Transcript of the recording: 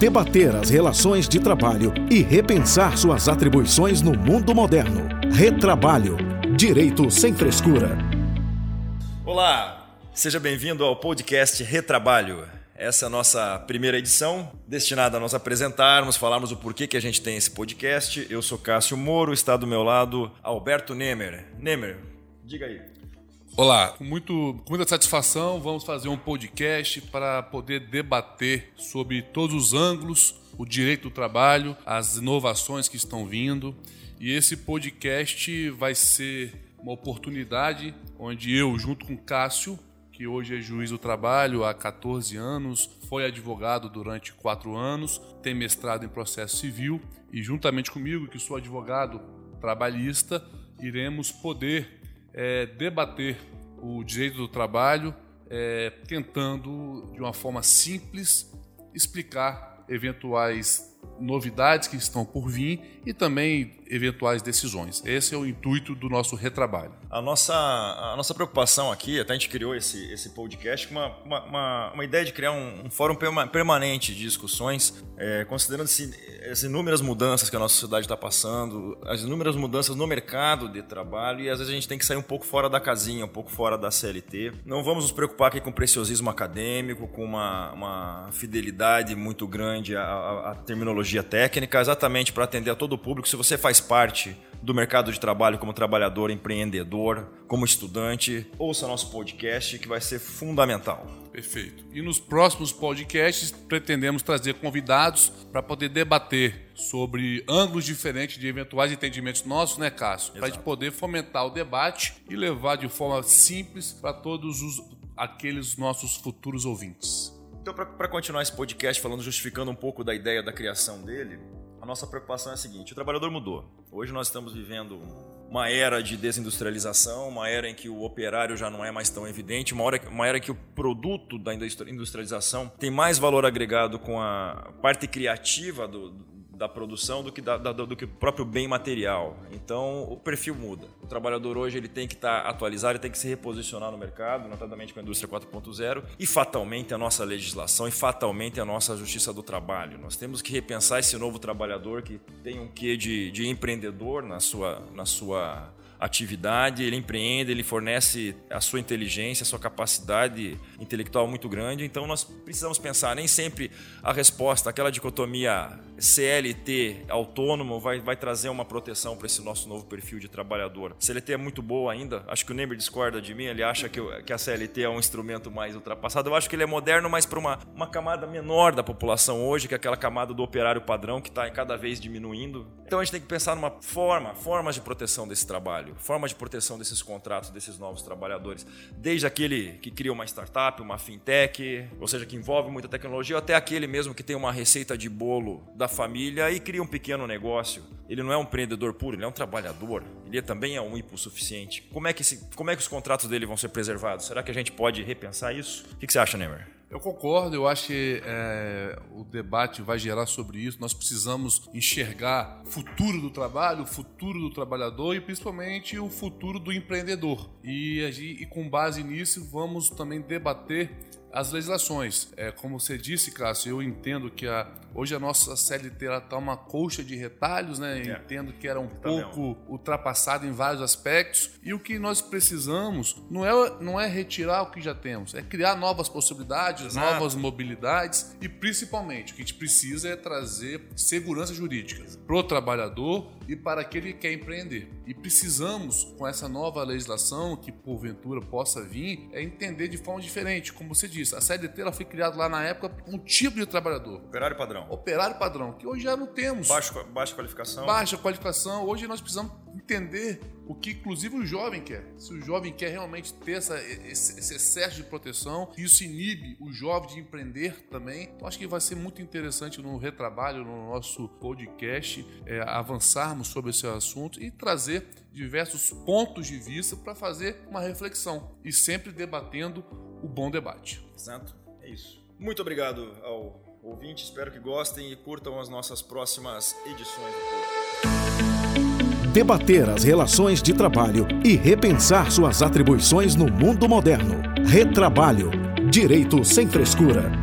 debater as relações de trabalho e repensar suas atribuições no mundo moderno. Retrabalho Direito sem frescura. Olá, seja bem-vindo ao podcast Retrabalho. Essa é a nossa primeira edição, destinada a nós apresentarmos, falarmos o porquê que a gente tem esse podcast. Eu sou Cássio Moro, está do meu lado Alberto Nemer. Nemer, diga aí. Olá, com, muito, com muita satisfação vamos fazer um podcast para poder debater sobre todos os ângulos, o direito do trabalho, as inovações que estão vindo. E esse podcast vai ser uma oportunidade onde eu, junto com Cássio, que hoje é juiz do trabalho há 14 anos, foi advogado durante quatro anos, tem mestrado em processo civil e juntamente comigo, que sou advogado trabalhista, iremos poder é, debater o direito do trabalho, é, tentando, de uma forma simples, explicar eventuais novidades que estão por vir e também eventuais decisões. Esse é o intuito do nosso retrabalho. A nossa, a nossa preocupação aqui, até a gente criou esse, esse podcast com uma, uma, uma, ideia de criar um, um fórum permanente de discussões, é, considerando as inúmeras mudanças que a nossa sociedade está passando, as inúmeras mudanças no mercado de trabalho e às vezes a gente tem que sair um pouco fora da casinha, um pouco fora da CLT. Não vamos nos preocupar aqui com preciosismo acadêmico, com uma, uma fidelidade muito grande à terminologia técnica, exatamente para atender a todo o público. Se você faz parte do mercado de trabalho como trabalhador, empreendedor, como estudante, ouça nosso podcast que vai ser fundamental. Perfeito. E nos próximos podcasts pretendemos trazer convidados para poder debater sobre ângulos diferentes de eventuais entendimentos nossos, né, Cássio? Para a gente poder fomentar o debate e levar de forma simples para todos os, aqueles nossos futuros ouvintes. Então, para continuar esse podcast falando, justificando um pouco da ideia da criação dele, a nossa preocupação é a seguinte: o trabalhador mudou. Hoje nós estamos vivendo uma era de desindustrialização, uma era em que o operário já não é mais tão evidente, uma, hora, uma era que o produto da industrialização tem mais valor agregado com a parte criativa do, da produção do que, da, da, do que o próprio bem material. Então o perfil muda. O trabalhador hoje ele tem que estar tá atualizado, ele tem que se reposicionar no mercado, notadamente com a indústria 4.0 e fatalmente a nossa legislação e fatalmente a nossa justiça do trabalho. Nós temos que repensar esse novo trabalhador que tem um quê de, de empreendedor na sua, na sua atividade, ele empreende, ele fornece a sua inteligência, a sua capacidade intelectual muito grande. Então nós precisamos pensar, nem sempre a resposta, aquela dicotomia CLT autônomo vai, vai trazer uma proteção para esse nosso novo perfil de trabalhador. CLT é muito boa ainda, acho que o Neymar discorda de mim, ele acha que, que a CLT é um instrumento mais ultrapassado. Eu acho que ele é moderno, mas para uma, uma camada menor da população hoje, que é aquela camada do operário padrão que está cada vez diminuindo. Então a gente tem que pensar numa forma, formas de proteção desse trabalho, formas de proteção desses contratos, desses novos trabalhadores. Desde aquele que cria uma startup, uma fintech, ou seja, que envolve muita tecnologia, até aquele mesmo que tem uma receita de bolo da família e cria um pequeno negócio. Ele não é um empreendedor puro, ele é um trabalhador. Ele também é um hipossuficiente. Como é que, esse, como é que os contratos dele vão ser preservados? Será que a gente pode repensar isso? O que você acha, Neymar? Eu concordo, eu acho que é, o debate vai gerar sobre isso. Nós precisamos enxergar o futuro do trabalho, o futuro do trabalhador e principalmente o futuro do empreendedor. E, e com base nisso, vamos também debater as legislações. É, como você disse, Cássio, eu entendo que a, hoje a nossa CLT está uma colcha de retalhos, né? É. Entendo que era um tá pouco ultrapassada em vários aspectos. E o que nós precisamos não é, não é retirar o que já temos, é criar novas possibilidades, Exato. novas mobilidades e principalmente o que a gente precisa é trazer segurança jurídica para o trabalhador e para aquele que quer empreender. E precisamos, com essa nova legislação que porventura possa vir, é entender de forma diferente, como você disse a CLT ela foi criada lá na época um tipo de trabalhador. Operário padrão. Operário padrão, que hoje já não temos. Baixa, baixa qualificação. Baixa qualificação. Hoje nós precisamos entender o que inclusive o jovem quer. Se o jovem quer realmente ter essa, esse, esse, excesso de proteção, isso inibe o jovem de empreender também. Então acho que vai ser muito interessante no retrabalho, no nosso podcast, é, avançarmos sobre esse assunto e trazer diversos pontos de vista para fazer uma reflexão e sempre debatendo o bom debate. Exato, é isso. Muito obrigado ao ouvinte, espero que gostem e curtam as nossas próximas edições Debater as relações de trabalho e repensar suas atribuições no mundo moderno. Retrabalho. Direito sem frescura.